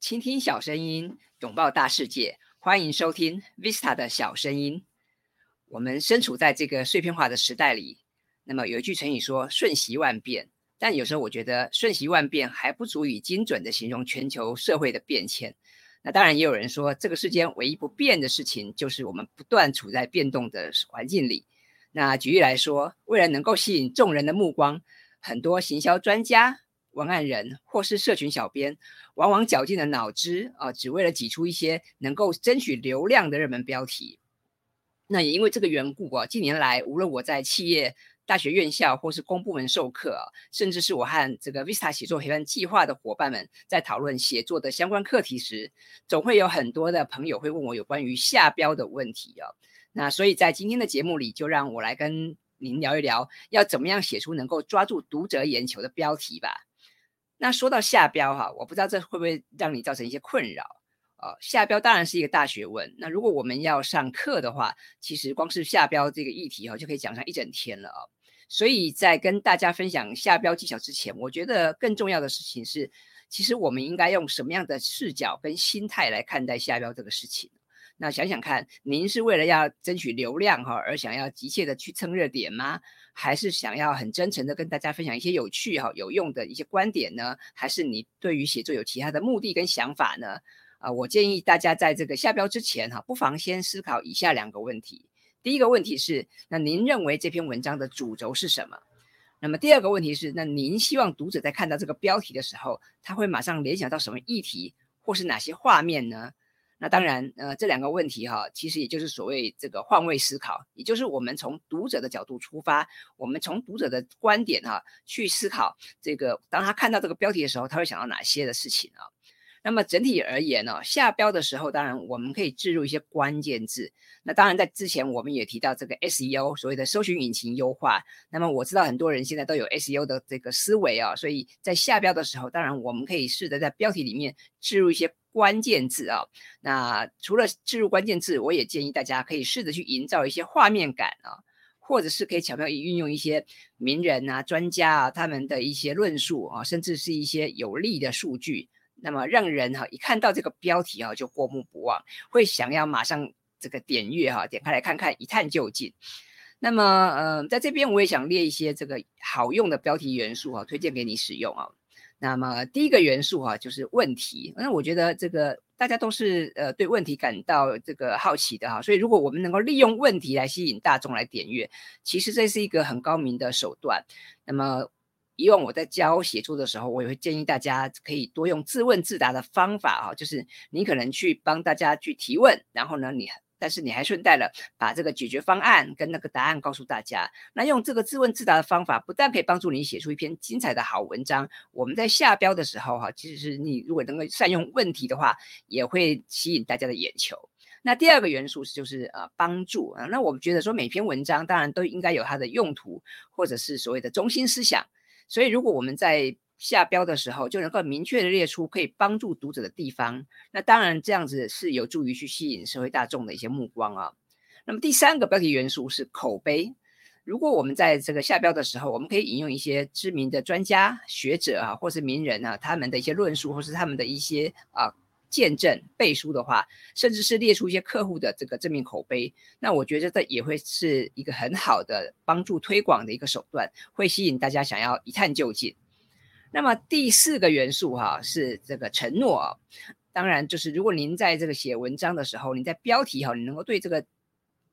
倾听小声音，拥抱大世界。欢迎收听 Vista 的小声音。我们身处在这个碎片化的时代里，那么有一句成语说“瞬息万变”，但有时候我觉得“瞬息万变”还不足以精准的形容全球社会的变迁。那当然，也有人说，这个世间唯一不变的事情，就是我们不断处在变动的环境里。那举例来说，为了能够吸引众人的目光，很多行销专家。文案人或是社群小编，往往绞尽了脑汁啊，只为了挤出一些能够争取流量的热门标题。那也因为这个缘故啊，近年来无论我在企业、大学院校或是公部门授课，甚至是我和这个 Vista 写作陪伴计划的伙伴们在讨论写作的相关课题时，总会有很多的朋友会问我有关于下标的问题啊。那所以在今天的节目里，就让我来跟您聊一聊，要怎么样写出能够抓住读者眼球的标题吧。那说到下标哈，我不知道这会不会让你造成一些困扰啊？下标当然是一个大学问。那如果我们要上课的话，其实光是下标这个议题哈，就可以讲上一整天了啊。所以在跟大家分享下标技巧之前，我觉得更重要的事情是，其实我们应该用什么样的视角跟心态来看待下标这个事情。那想想看，您是为了要争取流量哈，而想要急切的去蹭热点吗？还是想要很真诚的跟大家分享一些有趣哈、有用的一些观点呢？还是你对于写作有其他的目的跟想法呢？啊，我建议大家在这个下标之前哈，不妨先思考以下两个问题。第一个问题是，那您认为这篇文章的主轴是什么？那么第二个问题是，那您希望读者在看到这个标题的时候，他会马上联想到什么议题，或是哪些画面呢？那当然，呃，这两个问题哈，其实也就是所谓这个换位思考，也就是我们从读者的角度出发，我们从读者的观点哈去思考这个，当他看到这个标题的时候，他会想到哪些的事情啊？那么整体而言呢，下标的时候，当然我们可以置入一些关键字。那当然在之前我们也提到这个 SEO，所谓的搜寻引擎优化。那么我知道很多人现在都有 SEO 的这个思维啊，所以在下标的时候，当然我们可以试着在标题里面置入一些。关键字啊，那除了置入关键字，我也建议大家可以试着去营造一些画面感啊，或者是可以巧妙运用一些名人啊、专家啊他们的一些论述啊，甚至是一些有利的数据，那么让人哈一看到这个标题哈就过目不忘，会想要马上这个点阅哈，点开来看看一探究竟。那么嗯，在这边我也想列一些这个好用的标题元素啊，推荐给你使用啊。那么第一个元素哈就是问题，那我觉得这个大家都是呃对问题感到这个好奇的哈，所以如果我们能够利用问题来吸引大众来点阅，其实这是一个很高明的手段。那么以往我在教写作的时候，我也会建议大家可以多用自问自答的方法哈，就是你可能去帮大家去提问，然后呢你。但是你还顺带了把这个解决方案跟那个答案告诉大家。那用这个自问自答的方法，不但可以帮助你写出一篇精彩的好文章，我们在下标的时候哈，其实是你如果能够善用问题的话，也会吸引大家的眼球。那第二个元素就是呃帮助啊。那我们觉得说每篇文章当然都应该有它的用途，或者是所谓的中心思想。所以如果我们在下标的时候就能够明确的列出可以帮助读者的地方，那当然这样子是有助于去吸引社会大众的一些目光啊。那么第三个标题元素是口碑。如果我们在这个下标的时候，我们可以引用一些知名的专家学者啊，或是名人啊，他们的一些论述，或是他们的一些啊见证背书的话，甚至是列出一些客户的这个正面口碑，那我觉得这也会是一个很好的帮助推广的一个手段，会吸引大家想要一探究竟。那么第四个元素哈是这个承诺啊，当然就是如果您在这个写文章的时候，你在标题哈，你能够对这个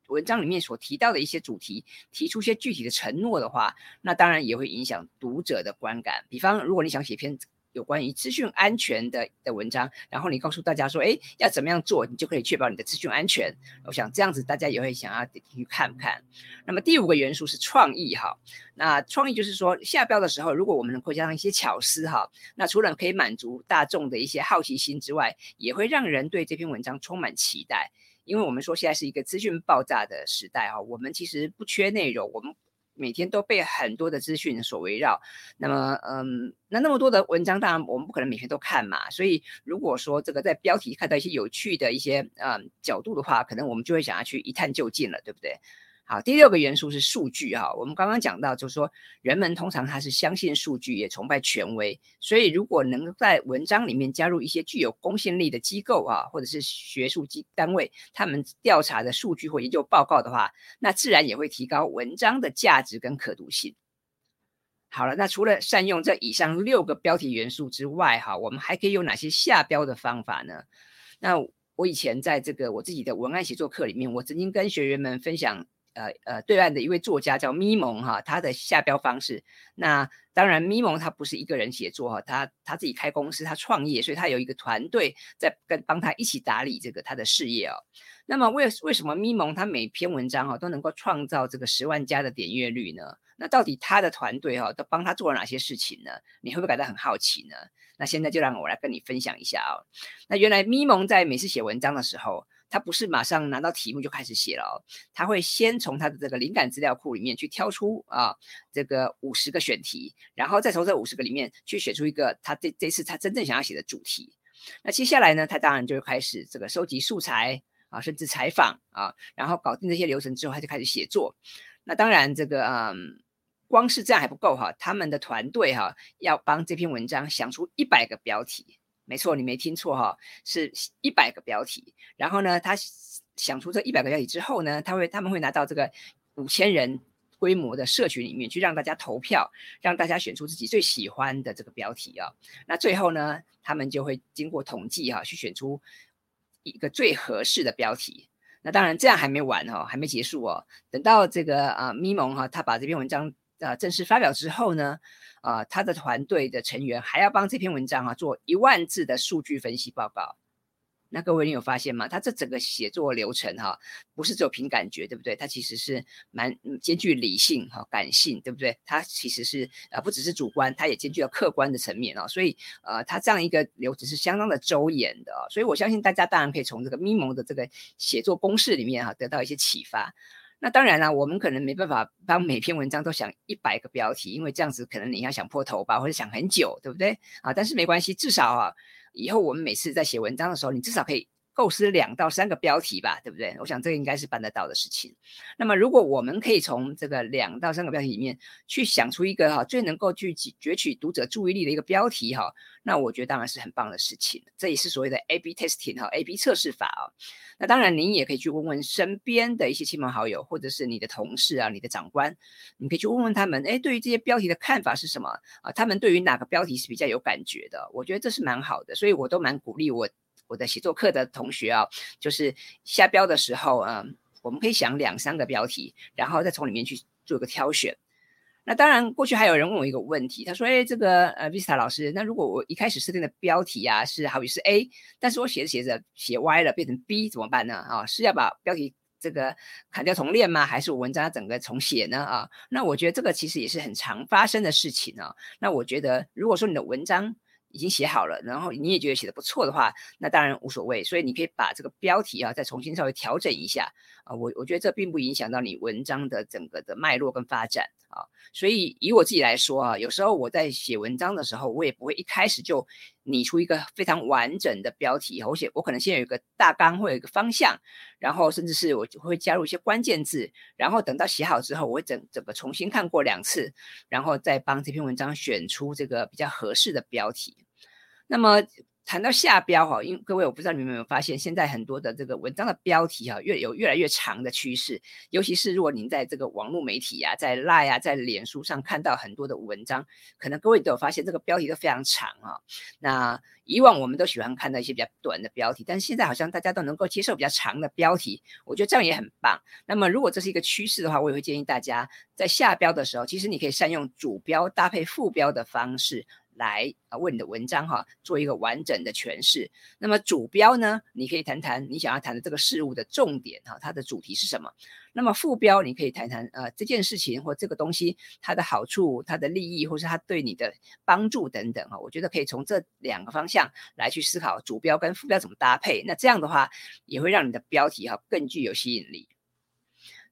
文章里面所提到的一些主题提出一些具体的承诺的话，那当然也会影响读者的观感。比方，如果你想写篇。有关于资讯安全的的文章，然后你告诉大家说，哎，要怎么样做，你就可以确保你的资讯安全。我想这样子，大家也会想要去看看。那么第五个元素是创意哈，那创意就是说下标的时候，如果我们能够加上一些巧思哈，那除了可以满足大众的一些好奇心之外，也会让人对这篇文章充满期待。因为我们说现在是一个资讯爆炸的时代哈，我们其实不缺内容，我们。每天都被很多的资讯所围绕，那么，嗯，那那么多的文章，当然我们不可能每天都看嘛。所以，如果说这个在标题看到一些有趣的一些嗯角度的话，可能我们就会想要去一探究竟了，对不对？好，第六个元素是数据哈。我们刚刚讲到，就是说人们通常他是相信数据，也崇拜权威。所以如果能在文章里面加入一些具有公信力的机构啊，或者是学术机单位，他们调查的数据或研究报告的话，那自然也会提高文章的价值跟可读性。好了，那除了善用这以上六个标题元素之外，哈，我们还可以有哪些下标的方法呢？那我以前在这个我自己的文案写作课里面，我曾经跟学员们分享。呃呃，对岸的一位作家叫咪蒙哈，他的下标方式。那当然，咪蒙他不是一个人写作哈，他他自己开公司，他创业，所以他有一个团队在跟帮他一起打理这个他的事业哦。那么为为什么咪蒙他每篇文章哈都能够创造这个十万加的点阅率呢？那到底他的团队哈都帮他做了哪些事情呢？你会不会感到很好奇呢？那现在就让我来跟你分享一下哦。那原来咪蒙在每次写文章的时候。他不是马上拿到题目就开始写了哦，他会先从他的这个灵感资料库里面去挑出啊这个五十个选题，然后再从这五十个里面去选出一个他这这次他真正想要写的主题。那接下来呢，他当然就会开始这个收集素材啊，甚至采访啊，然后搞定这些流程之后，他就开始写作。那当然这个嗯，光是这样还不够哈，他们的团队哈要帮这篇文章想出一百个标题。没错，你没听错哈，是一百个标题。然后呢，他想出这一百个标题之后呢，他会他们会拿到这个五千人规模的社群里面去让大家投票，让大家选出自己最喜欢的这个标题啊。那最后呢，他们就会经过统计哈，去选出一个最合适的标题。那当然这样还没完哈，还没结束哦。等到这个啊咪蒙哈，他把这篇文章。啊，正式发表之后呢，啊，他的团队的成员还要帮这篇文章啊做一万字的数据分析报告。那各位你有发现吗？他这整个写作流程哈，不是只有凭感觉，对不对？他其实是蛮兼具理性哈、感性，对不对？他其实是呃不只是主观，他也兼具了客观的层面啊。所以呃，他这样一个流程是相当的周延的啊。所以我相信大家当然可以从这个咪蒙的这个写作公式里面哈得到一些启发。那当然了，我们可能没办法帮每篇文章都想一百个标题，因为这样子可能你要想破头吧，或者想很久，对不对？啊，但是没关系，至少啊，以后我们每次在写文章的时候，你至少可以。构思两到三个标题吧，对不对？我想这个应该是办得到的事情。那么，如果我们可以从这个两到三个标题里面去想出一个哈最能够去攫取读者注意力的一个标题哈，那我觉得当然是很棒的事情。这也是所谓的 A/B testing 哈，A/B 测试法啊。那当然，您也可以去问问身边的一些亲朋好友，或者是你的同事啊、你的长官，你可以去问问他们，哎，对于这些标题的看法是什么啊？他们对于哪个标题是比较有感觉的？我觉得这是蛮好的，所以我都蛮鼓励我。我的写作课的同学啊，就是下标的时候啊，我们可以想两三个标题，然后再从里面去做一个挑选。那当然，过去还有人问我一个问题，他说：“哎，这个呃，Vista 老师，那如果我一开始设定的标题啊是好比是 A，但是我写着写着写歪了，变成 B 怎么办呢？啊，是要把标题这个砍掉重练吗？还是我文章要整个重写呢？啊，那我觉得这个其实也是很常发生的事情啊。那我觉得，如果说你的文章，已经写好了，然后你也觉得写的不错的话，那当然无所谓。所以你可以把这个标题啊再重新稍微调整一下啊。我我觉得这并不影响到你文章的整个的脉络跟发展啊。所以以我自己来说啊，有时候我在写文章的时候，我也不会一开始就拟出一个非常完整的标题，我写我可能先有一个大纲或有一个方向，然后甚至是我会加入一些关键字，然后等到写好之后，我会整整个重新看过两次，然后再帮这篇文章选出这个比较合适的标题。那么谈到下标哈，因各位我不知道你们有没有发现，现在很多的这个文章的标题哈，越有越来越长的趋势。尤其是如果您在这个网络媒体呀，在 Line 啊，在脸书上看到很多的文章，可能各位都有发现，这个标题都非常长啊。那以往我们都喜欢看到一些比较短的标题，但是现在好像大家都能够接受比较长的标题，我觉得这样也很棒。那么如果这是一个趋势的话，我也会建议大家在下标的时候，其实你可以善用主标搭配副标的方式。来啊，为你的文章哈做一个完整的诠释。那么主标呢，你可以谈谈你想要谈的这个事物的重点哈，它的主题是什么？那么副标你可以谈谈呃这件事情或这个东西它的好处、它的利益，或是它对你的帮助等等哈。我觉得可以从这两个方向来去思考主标跟副标怎么搭配。那这样的话也会让你的标题哈更具有吸引力。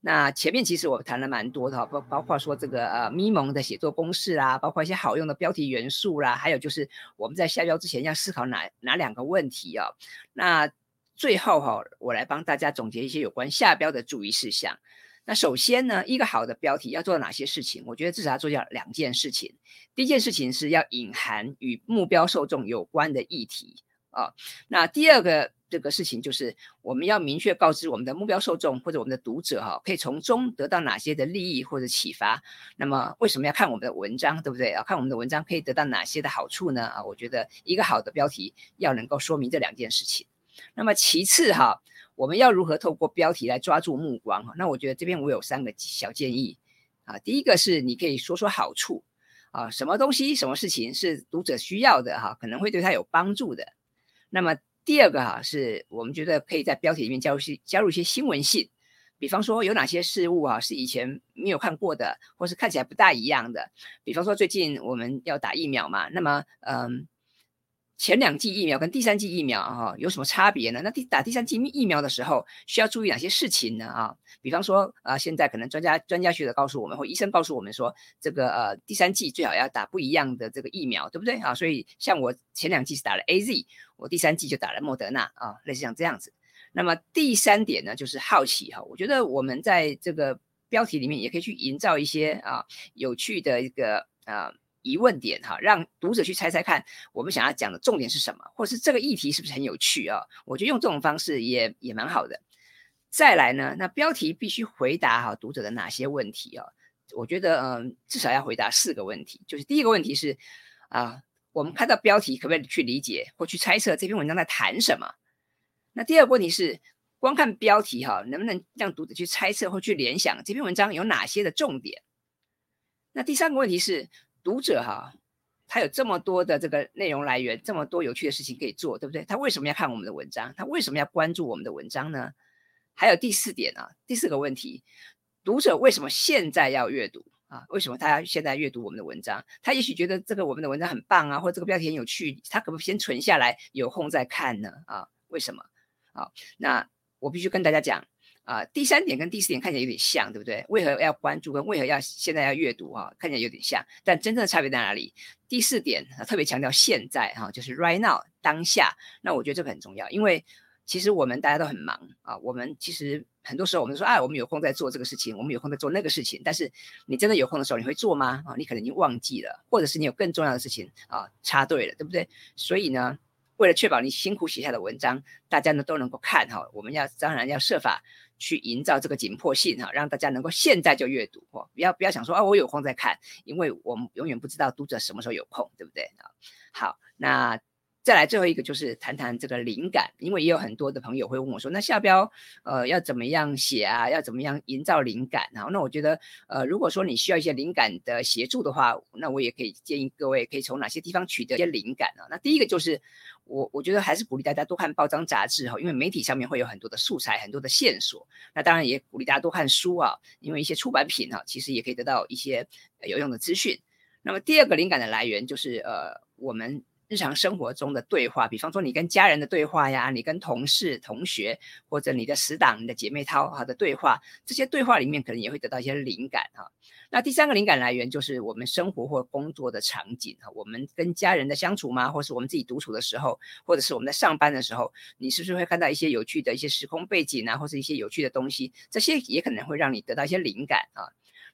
那前面其实我谈了蛮多的，包包括说这个呃咪蒙的写作公式啦，包括一些好用的标题元素啦，还有就是我们在下标之前要思考哪哪两个问题啊？那最后哈，我来帮大家总结一些有关下标的注意事项。那首先呢，一个好的标题要做哪些事情？我觉得至少要做掉两件事情。第一件事情是要隐含与目标受众有关的议题啊。那第二个这个事情就是我们要明确告知我们的目标受众或者我们的读者哈，可以从中得到哪些的利益或者启发。那么为什么要看我们的文章，对不对？要看我们的文章可以得到哪些的好处呢？啊，我觉得一个好的标题要能够说明这两件事情。那么其次哈。我们要如何透过标题来抓住目光？哈，那我觉得这边我有三个小建议啊。第一个是你可以说说好处啊，什么东西、什么事情是读者需要的哈，可能会对他有帮助的。那么第二个哈，是我们觉得可以在标题里面加入些加入一些新闻性，比方说有哪些事物啊是以前没有看过的，或是看起来不大一样的。比方说最近我们要打疫苗嘛，那么嗯。前两剂疫苗跟第三剂疫苗哈有什么差别呢？那第打第三剂疫苗的时候需要注意哪些事情呢？啊，比方说啊，现在可能专家专家学者告诉我们，或医生告诉我们说，这个呃第三剂最好要打不一样的这个疫苗，对不对啊？所以像我前两剂是打了 A Z，我第三剂就打了莫德纳啊，类似像这样子。那么第三点呢，就是好奇哈，我觉得我们在这个标题里面也可以去营造一些啊有趣的一个啊。疑问点哈，让读者去猜猜看，我们想要讲的重点是什么，或是这个议题是不是很有趣啊？我觉得用这种方式也也蛮好的。再来呢，那标题必须回答哈读者的哪些问题啊？我觉得嗯，至少要回答四个问题。就是第一个问题是啊，我们看到标题可不可以去理解或去猜测这篇文章在谈什么？那第二个问题是，光看标题哈，能不能让读者去猜测或去联想这篇文章有哪些的重点？那第三个问题是。读者哈，他有这么多的这个内容来源，这么多有趣的事情可以做，对不对？他为什么要看我们的文章？他为什么要关注我们的文章呢？还有第四点啊，第四个问题，读者为什么现在要阅读啊？为什么他要现在阅读我们的文章？他也许觉得这个我们的文章很棒啊，或者这个标题很有趣，他可不可以先存下来，有空再看呢？啊，为什么？好，那我必须跟大家讲。啊，第三点跟第四点看起来有点像，对不对？为何要关注跟为何要现在要阅读啊？看起来有点像，但真正的差别在哪里？第四点特别强调现在哈，就是 right now 当下。那我觉得这个很重要，因为其实我们大家都很忙啊。我们其实很多时候我们说啊，我们有空在做这个事情，我们有空在做那个事情。但是你真的有空的时候，你会做吗？啊，你可能已经忘记了，或者是你有更重要的事情啊插队了，对不对？所以呢，为了确保你辛苦写下的文章大家呢都能够看哈，我们要当然要设法。去营造这个紧迫性哈，让大家能够现在就阅读哦，不要不要想说啊，我有空再看，因为我们永远不知道读者什么时候有空，对不对啊？好，那。再来最后一个就是谈谈这个灵感，因为也有很多的朋友会问我说，那下标呃要怎么样写啊？要怎么样营造灵感？然后那我觉得呃如果说你需要一些灵感的协助的话，那我也可以建议各位可以从哪些地方取得一些灵感啊？那第一个就是我我觉得还是鼓励大家多看报章杂志哈，因为媒体上面会有很多的素材，很多的线索。那当然也鼓励大家多看书啊，因为一些出版品哈，其实也可以得到一些有用的资讯。那么第二个灵感的来源就是呃我们。日常生活中的对话，比方说你跟家人的对话呀，你跟同事、同学或者你的死党、你的姐妹淘哈的对话，这些对话里面可能也会得到一些灵感哈。那第三个灵感来源就是我们生活或工作的场景哈，我们跟家人的相处吗？或是我们自己独处的时候，或者是我们在上班的时候，你是不是会看到一些有趣的一些时空背景啊，或是一些有趣的东西？这些也可能会让你得到一些灵感啊。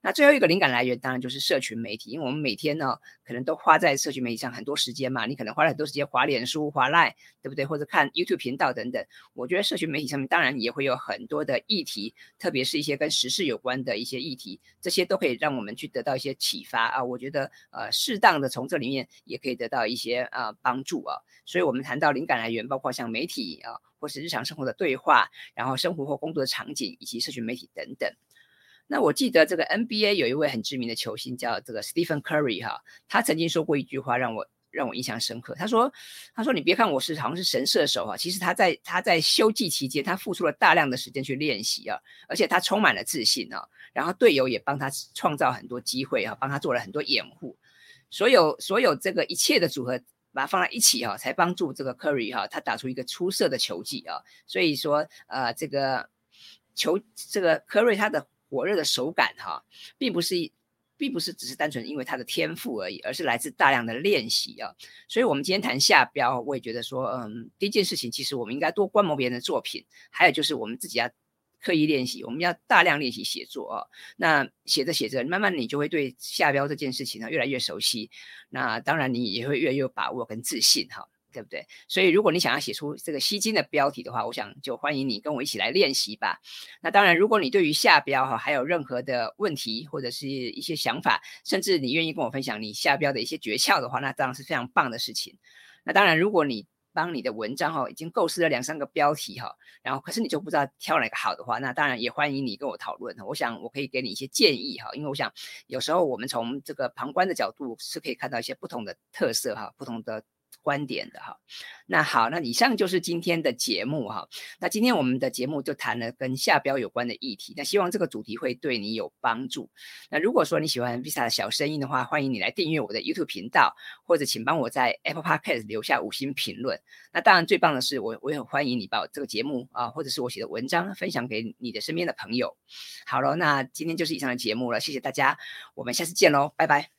那最后一个灵感来源当然就是社群媒体，因为我们每天呢可能都花在社群媒体上很多时间嘛，你可能花了很多时间滑脸书、滑赖，对不对？或者看 YouTube 频道等等。我觉得社群媒体上面当然也会有很多的议题，特别是一些跟时事有关的一些议题，这些都可以让我们去得到一些启发啊。我觉得呃适当的从这里面也可以得到一些啊帮助啊。所以我们谈到灵感来源，包括像媒体啊，或是日常生活的对话，然后生活或工作的场景，以及社群媒体等等。那我记得这个 NBA 有一位很知名的球星叫这个 Stephen Curry 哈，他曾经说过一句话让我让我印象深刻。他说：“他说你别看我是好像是神射手啊，其实他在他在休季期间，他付出了大量的时间去练习啊，而且他充满了自信啊。然后队友也帮他创造很多机会啊，帮他做了很多掩护。所有所有这个一切的组合，把它放在一起哈，才帮助这个 Curry 哈，他打出一个出色的球技啊。所以说呃，这个球这个 Curry 他的。火热的手感哈，并不是，并不是只是单纯因为他的天赋而已，而是来自大量的练习啊。所以，我们今天谈下标，我也觉得说，嗯，第一件事情，其实我们应该多观摩别人的作品，还有就是我们自己要刻意练习，我们要大量练习写作啊。那写着写着，慢慢你就会对下标这件事情呢越来越熟悉。那当然你也会越来越有把握跟自信哈。对不对？所以如果你想要写出这个吸睛的标题的话，我想就欢迎你跟我一起来练习吧。那当然，如果你对于下标哈还有任何的问题或者是一些想法，甚至你愿意跟我分享你下标的一些诀窍的话，那当然是非常棒的事情。那当然，如果你帮你的文章哈已经构思了两三个标题哈，然后可是你就不知道挑哪个好的话，那当然也欢迎你跟我讨论。我想我可以给你一些建议哈，因为我想有时候我们从这个旁观的角度是可以看到一些不同的特色哈，不同的。观点的哈，那好，那以上就是今天的节目哈。那今天我们的节目就谈了跟下标有关的议题，那希望这个主题会对你有帮助。那如果说你喜欢 Visa 的小声音的话，欢迎你来订阅我的 YouTube 频道，或者请帮我在 Apple Podcast 留下五星评论。那当然最棒的是，我我也欢迎你把我这个节目啊，或者是我写的文章分享给你的身边的朋友。好了，那今天就是以上的节目了，谢谢大家，我们下次见喽，拜拜。